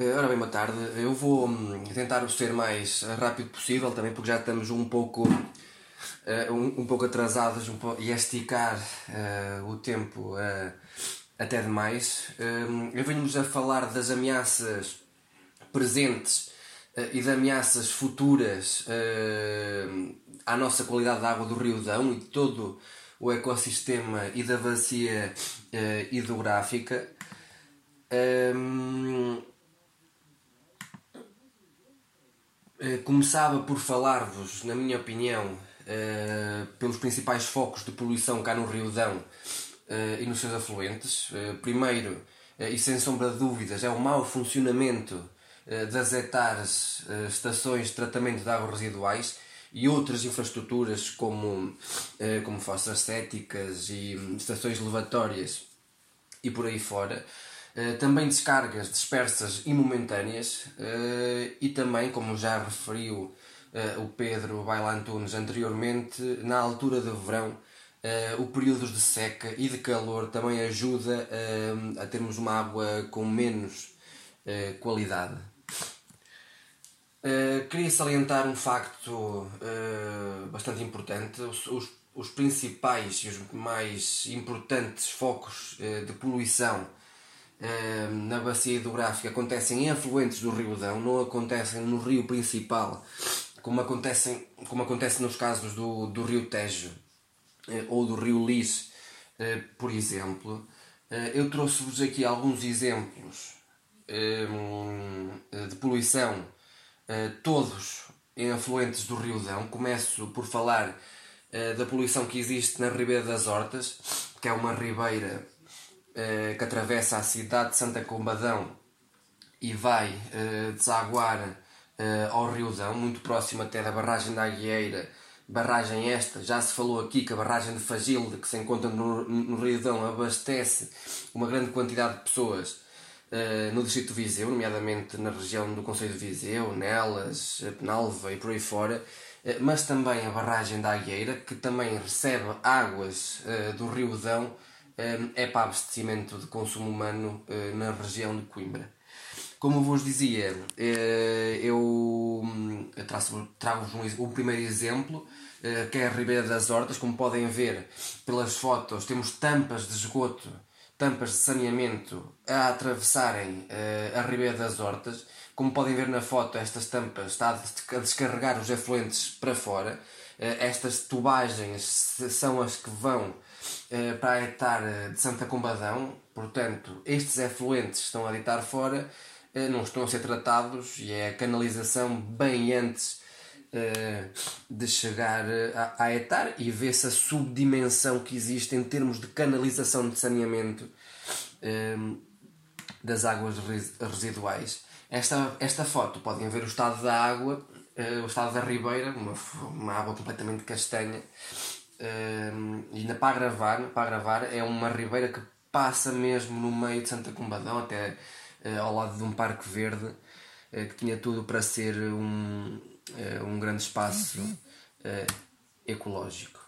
Eh, ora bem, boa tarde. Eu vou hum, tentar ser mais rápido possível, também porque já estamos um pouco, uh, um, pouco atrasados um pouco, e a esticar uh, o tempo uh, até demais. Uh, eu venho-vos a falar das ameaças presentes e de ameaças futuras à nossa qualidade de água do Rio Dão e de todo o ecossistema e da bacia hidrográfica. Um, Eh, começava por falar-vos, na minha opinião, uh, pelos principais focos de poluição cá no Rio Dão uh, e nos seus afluentes. primeiro, e sem sombra de dúvidas, é o mau funcionamento das hectares estações de tratamento de águas residuais e outras infraestruturas como, como fossas céticas e estações levatórias e por aí fora. Eh, também descargas dispersas e momentâneas uh, e também, como já referiu uh, o Pedro Bailantunes anteriormente, na altura do verão, o períodos de seca e de calor também ajuda a termos uma água com menos qualidade. queria salientar um facto bastante importante. Os, principais e os mais importantes focos de poluição na bacia hidrográfica acontecem em afluentes do Rio Dão, não acontecem no rio principal, como, acontecem, como acontece nos casos do, do Rio Tejo eh, ou do Rio Lis, eh, por exemplo. Eh, eu trouxe-vos aqui alguns exemplos ehm, de poluição, todos em afluentes do Rio Dão. Começo por falar da poluição que existe na Ribeira das Hortas, que é uma ribeira que atravessa a cidade de Santa Combadão e vai uh, desaguar uh, ao Rio Dão, muito próximo até da barragem da Aguieira. Barragem esta, já se falou aqui que a barragem de Fagilde, que se encontra no, no Rio Dão, abastece uma grande quantidade de pessoas no distrito de Viseu, nomeadamente na região do Conselho de Viseu, Nelas, Penalva e por aí fora, mas também a barragem da Agueira, que também recebe águas do Rio Dão é para abastecimento de consumo humano eh, na região de Coimbra. Como vos dizia, eh, eu hum, trago-vos um, primeiro exemplo, eh, que é a Ribeira das Hortas. Como podem ver pelas fotos, temos tampas de esgoto, tampas de saneamento a atravessarem a Ribeira das Hortas. Como podem ver na foto, estas tampas estão a descarregar os efluentes para fora. Estas tubagens são as que vão eh, para a hectare de Santa Combadão, portanto, estes efluentes estão a deitar fora, uh, não estão a ser tratados e é a canalização bem antes de chegar à, hectare e vê-se a subdimensão que existe em termos de canalização de saneamento das águas residuais. Esta, esta foto podem ver o estado da água, o estado da ribeira, uma, uma água completamente castanha Uh, e na para gravar, é uma ribeira que passa mesmo no meio de Santa Combadão, até uh, ao lado de um parque verde uh, que tinha tudo para ser um, uh, um grande espaço ecológico.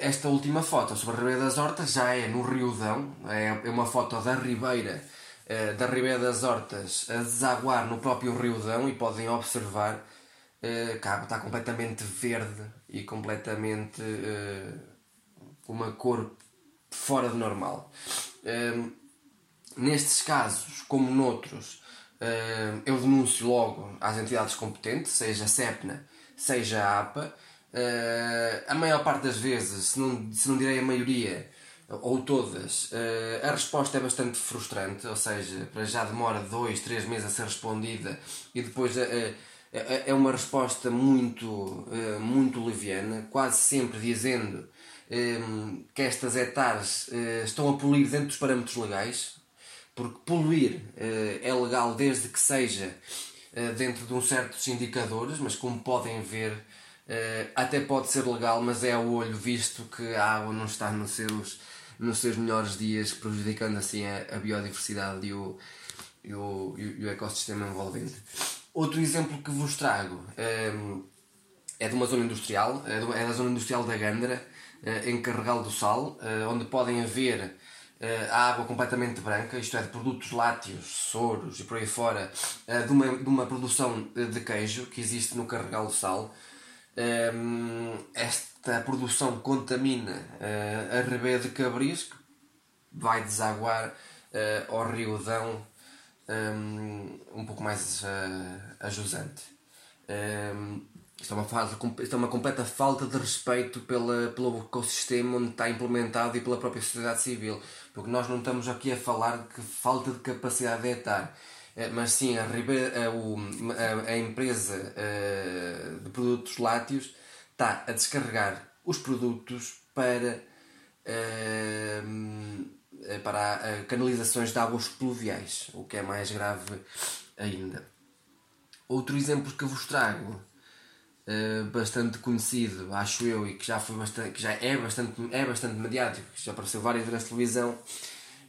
esta última foto sobre a Ribeira das Hortas já é no Rio Dão, é, é uma foto da Ribeira, da Ribeira das Hortas a desaguar no próprio Rio Dão e podem observar que está completamente verde e completamente uh, uma cor fora de normal. Uh, nestes casos, como noutros, uh, eu denuncio logo às entidades competentes, seja a CEPNA, seja a APA. a maior parte das vezes, se não, se não direi a maioria, ou todas, a resposta é bastante frustrante, ou seja, para já demora dois, três meses a ser respondida e depois é, é, uma resposta muito, eh, muito leviana, quase sempre dizendo eh, que estas hectares eh, estão a poluir dentro dos parâmetros legais, porque poluir é legal desde que seja dentro de uns certos indicadores, mas como podem ver, até pode ser legal, mas é ao olho visto que a água não está nos seus, nos seus melhores dias, prejudicando assim a biodiversidade e o, e o, e o ecossistema envolvente. Outro exemplo que vos trago um, é de uma zona industrial, é, é da zona industrial da Gândara, uh, em Carregal do Sal, uh, onde podem ver a água completamente branca, isto é, de produtos lácteos, soros e por aí fora, de uma, de uma produção de queijo que existe no Carregal do Sal. Esta produção contamina a Rebé de Cabris, que vai desaguar ao Rio Dão um pouco mais a jusante. Isto é, uma fase, isto é uma completa falta de respeito pela, pelo ecossistema onde está implementado e pela própria sociedade civil. Porque nós não estamos aqui a falar de que falta de capacidade de etar. É, mas sim, a, a, a empresa eh, de produtos lácteos está a descarregar os produtos para, eh, para canalizações de águas pluviais, o que é mais grave ainda. Outro exemplo que vos trago uh, bastante conhecido, acho eu, e que já, foi bastante, que já é, bastante, é bastante mediático, que já apareceu várias vezes na televisão,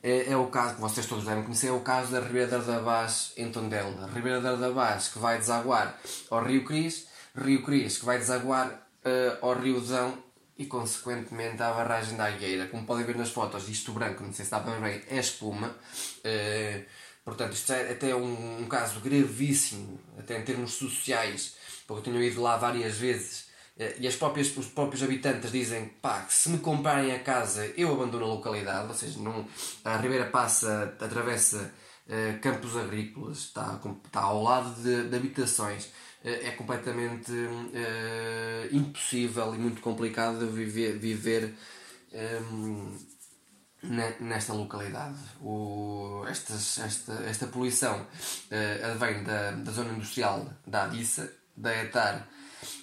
é, é, o caso que vocês todos devem conhecer, é o caso da Ribeira da Bás em Tondela. Ribeira da Bás que vai desaguar ao Rio Cris, Rio Cris que vai desaguar uh, ao Rio Dão e consequentemente à barragem da Agueira. Como podem ver nas fotos, isto branco, não sei se está para ver bem, é espuma. Uh, portanto, isto é até um, um caso gravíssimo, até em termos sociais, porque eu tenho ido lá várias vezes eh, e as próprias, os próprios habitantes dizem pá, que se me comprarem a casa eu abandono a localidade, ou seja, não, a Ribeira passa, atravessa uh, campos agrícolas, está, está ao lado de, de habitações, uh, é completamente uh, impossível e muito complicado viver, viver um, nesta localidade. O, esta, esta poluição advém da, da zona industrial da Adissa, da ETAR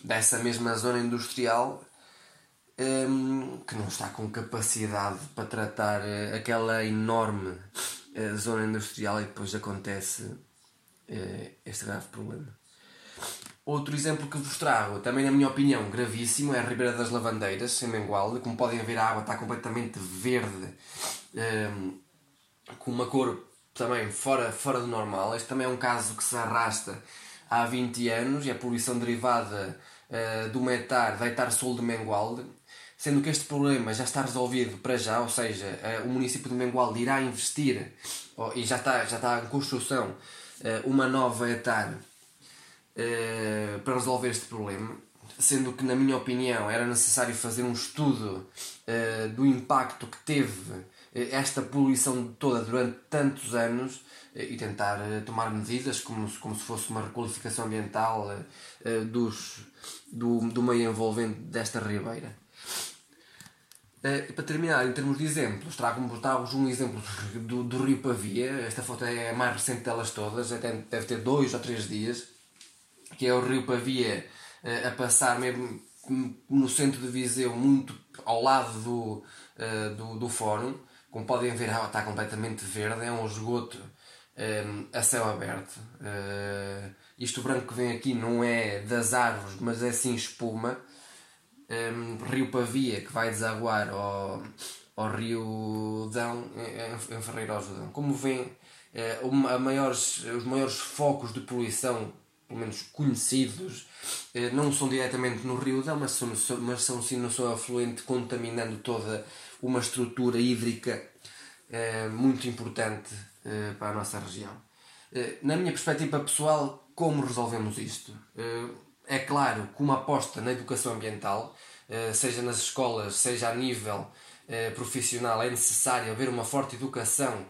dessa mesma zona industrial um, que não está com capacidade para tratar aquela enorme zona industrial e depois acontece este grave problema. Outro exemplo que vos trago, também na minha opinião gravíssimo, é a Ribeira das Lavandeiras, em Mengualde. Como podem ver, a água está completamente verde, um, com uma cor também fora, fora do normal. Este também é um caso que se arrasta há 20 anos e a poluição derivada uh, do metar da Etar Sul de Mengualde, sendo que este problema já está resolvido para já, ou seja, uh, o município de Mengualde irá investir oh, e já está, já está em construção uh, uma nova Etar para resolver este problema, sendo que, na minha opinião, era necessário fazer um estudo do impacto que teve esta poluição toda durante tantos anos eh, e tentar eh, tomar medidas como se, como se fosse uma requalificação ambiental eh, dos, do, do meio envolvente desta ribeira. para terminar, em termos de exemplos, trago-vos um exemplo do, do Rio Pavia. Esta foto é a mais recente delas todas, até deve ter dois ou três dias, que é o Rio Pavia a passar mesmo no centro de Viseu, muito ao lado do, do, do fórum. Como podem ver, está completamente verde, é um esgoto um, a céu aberto. Uh, isto branco que vem aqui não é das árvores, mas é sim espuma. Um, rio Pavia, que vai desaguar ao, ao Rio Dão, em, em Ferreira Dão. Como vêem, uh, os maiores focos de poluição, pelo menos conhecidos, uh, não são diretamente no Rio Dão, mas são, mas são sim no seu afluente, contaminando toda uma estrutura hídrica uh, muito importante eh, para a nossa região. Na minha perspectiva pessoal, como resolvemos isto? É claro que uma aposta na educação ambiental, seja nas escolas, seja a nível profissional, é necessário haver uma forte educação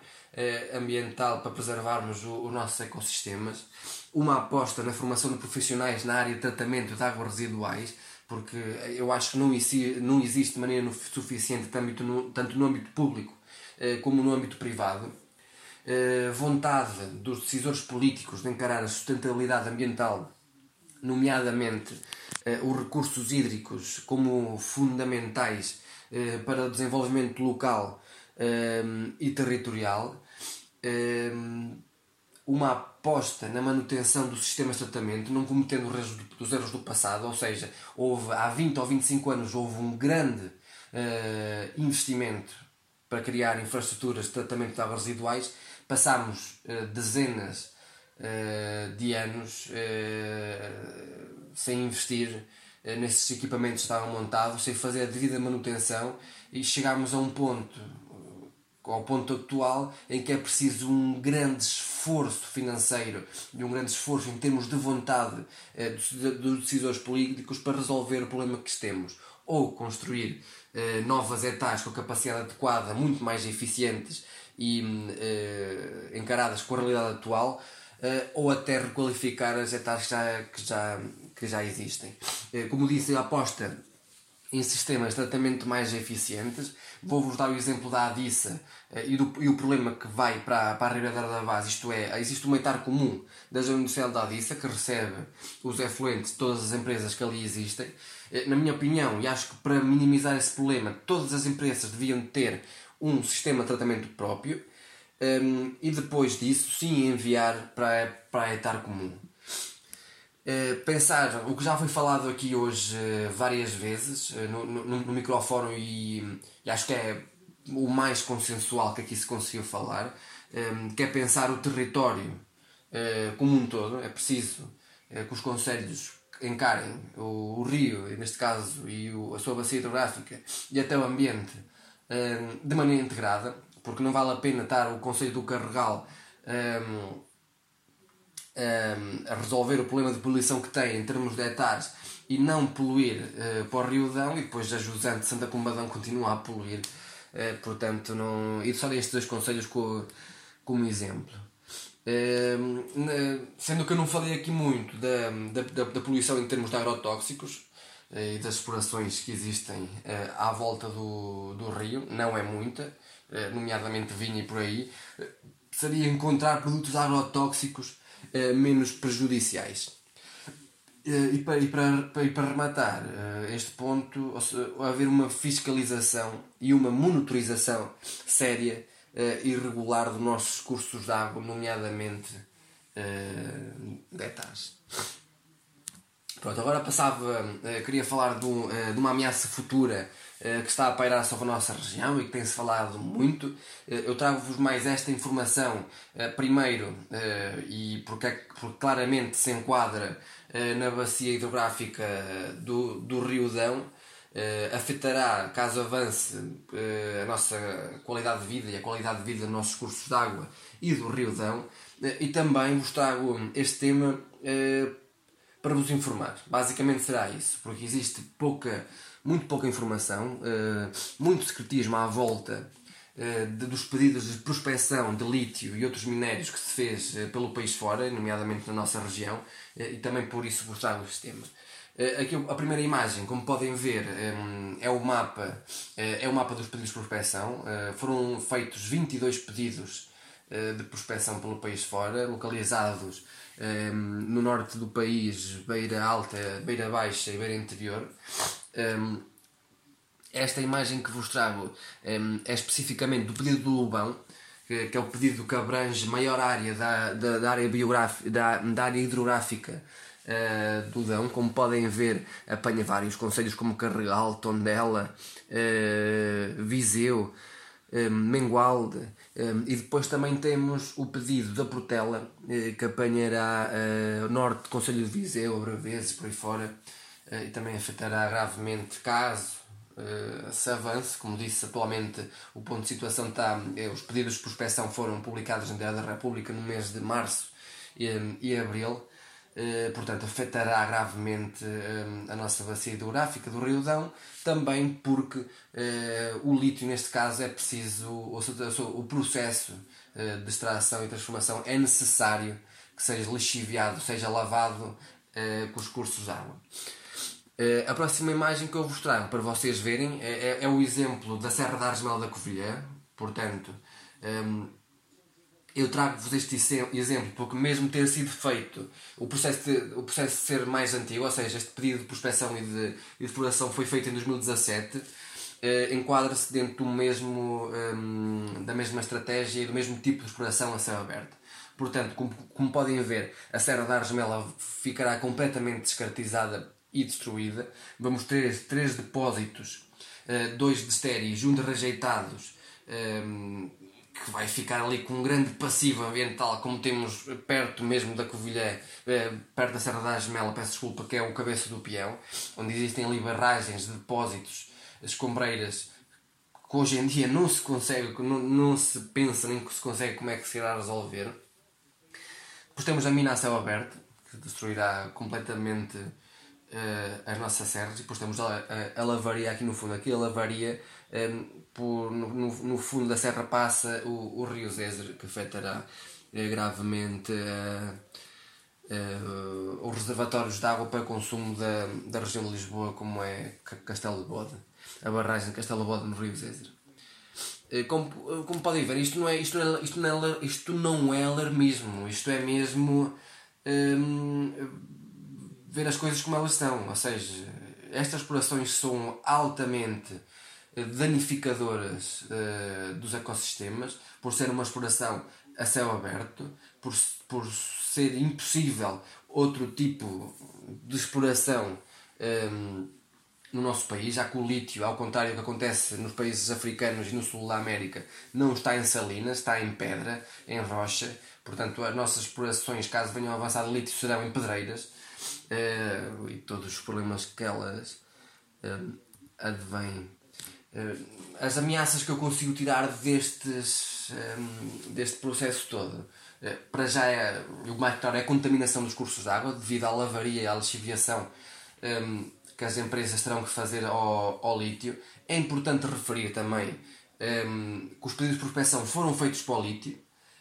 ambiental para preservarmos os nossos ecossistemas, uma aposta na formação de profissionais na área de tratamento de águas residuais, porque eu acho que não existe, não existe maneira suficiente tanto no, tanto no âmbito público como no âmbito privado. Eh, vontade dos decisores políticos de encarar a sustentabilidade ambiental, nomeadamente eh, os recursos hídricos, como fundamentais eh, para o desenvolvimento local e territorial, uma aposta na manutenção do sistema de tratamento, não cometendo os erros do passado, ou seja, houve, há 20 ou 25 anos houve um grande investimento para criar infraestruturas de tratamento de águas residuais. Passámos uh, dezenas uh, de anos uh, sem investir nesses equipamentos que estavam montados, sem fazer a devida manutenção e chegámos a um ponto ao ponto atual em que é preciso um grande esforço financeiro e um grande esforço em termos de vontade eh, dos decisores políticos para resolver o problema que temos. Ou construir eh, novas etapas com capacidade adequada, muito mais eficientes e eh, encaradas com a realidade atual, eh, ou até requalificar as etapas que já, que já, que já existem. Eh, como disse, a aposta em sistemas de tratamento mais eficientes. Vou-vos dar o exemplo da Adissa eh, e, do, e o problema que vai para, para a Ribeira da Base, isto é, existe um etar comum da zona industrial da Adissa que recebe os efluentes de todas as empresas que ali existem. Eh, na minha opinião, e acho que para minimizar esse problema, todas as empresas deviam ter um sistema de tratamento próprio um, ehm, e depois disso, sim, enviar para, para a etar comum. Uh, pensar o que já foi falado aqui hoje uh, várias vezes uh, no, no, no microfone e, e, acho que é o mais consensual que aqui se conseguiu falar, que é pensar o território como um todo. É preciso que os conselhos encarem o, o, rio, neste caso, e o, a sua bacia hidrográfica e até o ambiente de maneira integrada, porque não vale a pena estar o Conselho do Carregal. Um, a resolver o problema de poluição que tem em termos de hectares e não poluir uh, para o Rio Dão e depois a Jusante Santa Combadão continua a poluir. Uh, portanto, não... e só dei estes dois conselhos como, como exemplo. Uh, sendo que eu não falei aqui muito da, da, da poluição em termos de agrotóxicos e das explorações que existem à volta do, do rio, não é muita, nomeadamente vinho e por aí, seria encontrar produtos agrotóxicos menos prejudiciais. Uh, e, para, e, para, e para rematar uh, este ponto, haver uma fiscalização e uma monitorização séria e regular dos nossos cursos de água, nomeadamente uh, detalhes. Pronto, agora passava, queria falar de, um, uma ameaça futura eh, que está a pairar sobre a nossa região e que tem-se falado muito. Eh, eu trago-vos mais esta informação, eh, primeiro, e porque, é, porque claramente se enquadra na bacia hidrográfica do, do Rio Dão, afetará, caso avance, a nossa qualidade de vida e a qualidade de vida dos nossos cursos de água e do Rio Dão. E também vos trago este tema para vos informar. Basicamente será isso, porque existe pouca muito pouca informação, uh, muito secretismo à volta de, dos pedidos de prospecção de lítio e outros minérios que se fez uh, pelo país fora, nomeadamente na nossa região, e também por isso vos trago este tema. Aqui a primeira imagem, como podem ver, é o mapa, é o mapa dos pedidos de prospecção. Foram feitos 22 pedidos de prospecção pelo país fora, localizados no norte do país, beira alta, beira baixa e beira interior. Um, esta imagem que vos trago um, é especificamente do pedido do Lubão, que, que, é o pedido que abrange maior área da, da, da área, biográfica, da, da área hidrográfica uh, do Dão. Como podem ver, apanha vários conselhos como Carregal, Tondela, uh, Viseu, um, Mengualde. Um, e depois também temos o pedido da Portela, uh, que apanhará uh, norte Conselho de Viseu, Braveses, por aí fora e também afetará gravemente caso uh, se avance. Como disse, atualmente o ponto de situação está. Eh, os pedidos de prospecção foram publicados na Diário da República no mês de março e, e abril. Portanto, afetará gravemente a nossa bacia hidrográfica do Rio Dão, também porque o lítio, neste caso, é preciso, o processo de extração e transformação é necessário que seja lixiviado, seja lavado com os cursos de água. Uh, a próxima imagem que eu vos trago para vocês verem é, é, é o exemplo da Serra da Argemel da Covilhã. Portanto, um, ehm, eu trago-vos este exemplo porque, mesmo ter sido feito o processo, de, o processo de ser mais antigo, ou seja, este pedido de prospecção e de, exploração foi feito em 2017, uh, eh, enquadra-se dentro do mesmo, um, ehm, da mesma estratégia e do mesmo tipo de exploração a céu aberto. Portanto, como, como podem ver, a Serra da Argemela ficará completamente descartizada e destruída. Vamos ter três depósitos, uh, dois de estéreis e um de rejeitados, ehm, que vai ficar ali com um grande passivo ambiental, como temos perto mesmo da Covilhã, uh, perto da Serra da Gemela, peço desculpa, que é o Cabeça do Peão, onde existem ali barragens de depósitos, escombreiras que hoje em dia não se consegue, não, não se pensa nem que se consegue como é que se irá resolver. Depois temos a mina a céu aberto, que destruirá completamente uh, as nossas serras, e depois temos a, a, a, lavaria aqui no fundo. Aqui a lavaria, um, ehm, por, no, no, fundo da serra passa o, o rio Zézer, que afetará uh, gravemente os reservatórios de água para consumo da, da região de Lisboa, como é Castelo de Bode a barragem de Castelo Bode no Rio Zézer. Eh, como, como podem ver, isto não, é, isto, não é, isto, não é, isto não é alarmismo, isto é mesmo hum, ver as coisas como elas são. Ou seja, estas explorações são altamente danificadoras uh, dos ecossistemas por ser uma exploração a céu aberto, por, por ser impossível outro tipo de exploração. Um, no nosso país, já que o lítio, ao contrário do que acontece nos países africanos e no sul da América, não está em salinas, está em pedra, em rocha. Portanto, as nossas explorações, caso venham a avançar de lítio, serão em pedreiras e todos os problemas que elas uh, advêm. Uh, as ameaças que eu consigo tirar destes, deste processo todo, para já é, o mais claro é a contaminação dos cursos de água, devido à lavaria e à lixiviação. Que as empresas terão que fazer ao, ao lítio. É importante referir também que os pedidos de prospecção foram feitos para o lítio,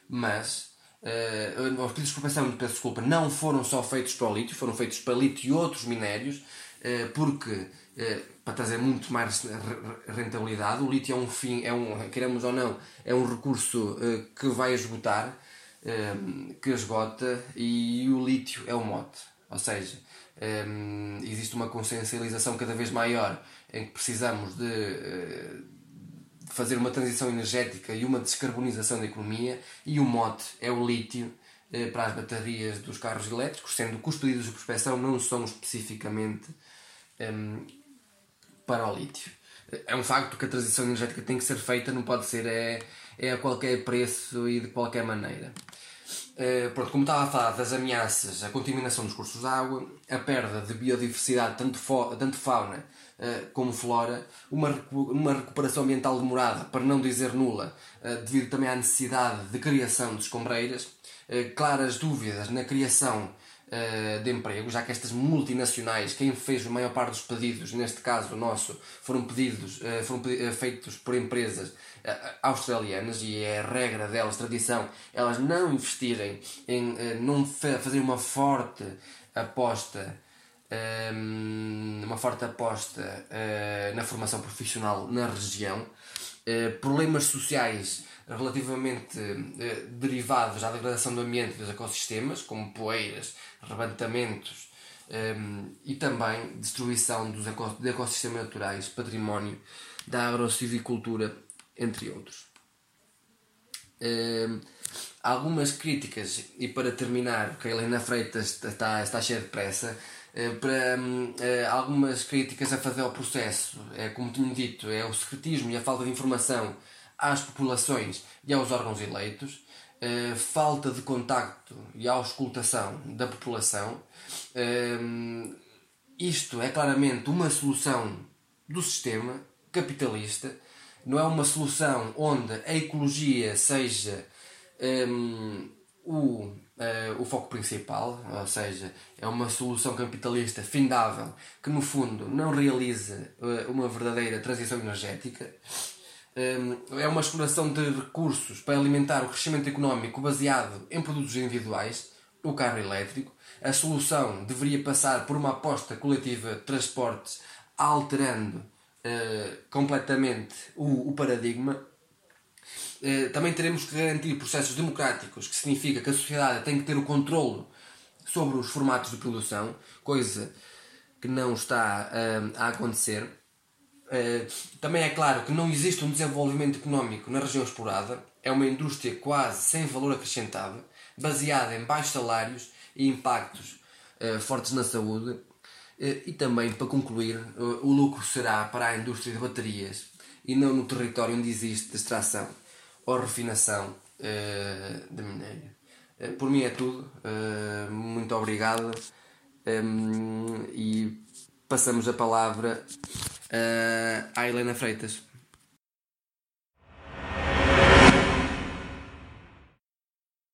mas uh, os pedidos de prospecção, peço desculpa, não foram só feitos para o lítio, foram feitos para lítio e outros minérios, uh, porque uh, para trazer muito mais rentabilidade, o lítio é um fim, é um, queremos ou não, é um recurso que vai esgotar, que esgota, e o lítio é o mote. Ou seja, existe uma consciencialização cada vez maior em que precisamos de, fazer uma transição energética e uma descarbonização da economia e o mote é o lítio uh, para as baterias dos carros elétricos, sendo que os pedidos de prospecção não são especificamente um, para o lítio. É um facto que a transição energética tem que ser feita, não pode ser é, é a qualquer preço e de qualquer maneira. Uh, pronto, como estava a falar das ameaças, a contaminação dos cursos de água, a perda de biodiversidade, tanto, tanto fauna como flora, uma, uma recuperação ambiental demorada, para não dizer nula, uh, devido também à necessidade de criação de escombreiras, claras dúvidas na criação de emprego, já que estas multinacionais, quem fez a maior parte dos pedidos, neste caso o nosso, foram pedidos, foram feitos por empresas eh, australianas e é regra delas, tradição, elas não investirem em eh, não fazer uma forte aposta uma forte aposta eh, na formação profissional na região, problemas sociais relativamente derivados à degradação do ambiente e dos ecossistemas, como poeiras, rebentamentos e também destruição dos ecossistemas naturais, património da agrocivicultura entre outros. Uh, algumas críticas, e para terminar, porque a Helena Freitas está, está cheia de pressa, para uh, algumas críticas a fazer ao processo, é como tinha dito, é o secretismo e a falta de informação às populações e aos órgãos eleitos, falta de contacto e auscultação da população. isto é claramente uma solução do sistema capitalista não é uma solução onde a ecologia seja um, o, o foco principal, ou seja, é uma solução capitalista findável que no fundo não realiza uh, uma verdadeira transição energética. Um, é uma exploração de recursos para alimentar o crescimento económico baseado em produtos individuais, o carro elétrico. A solução deveria passar por uma aposta coletiva de transportes alterando uh, completamente o paradigma. Uh, também teremos que garantir processos democráticos, que significa que a sociedade tem que ter o controle sobre os formatos de produção, coisa que não está uh, a acontecer. também é claro que não existe um desenvolvimento económico na região explorada, é uma indústria quase sem valor acrescentado, baseada em baixos salários e impactos fortes na saúde, eh, e também, para concluir, eh, o lucro será para a indústria de baterias e não no território onde existe extração ou refinação eh, de minério. Por mim é tudo. Muito obrigado. E passamos a palavra à Helena Freitas.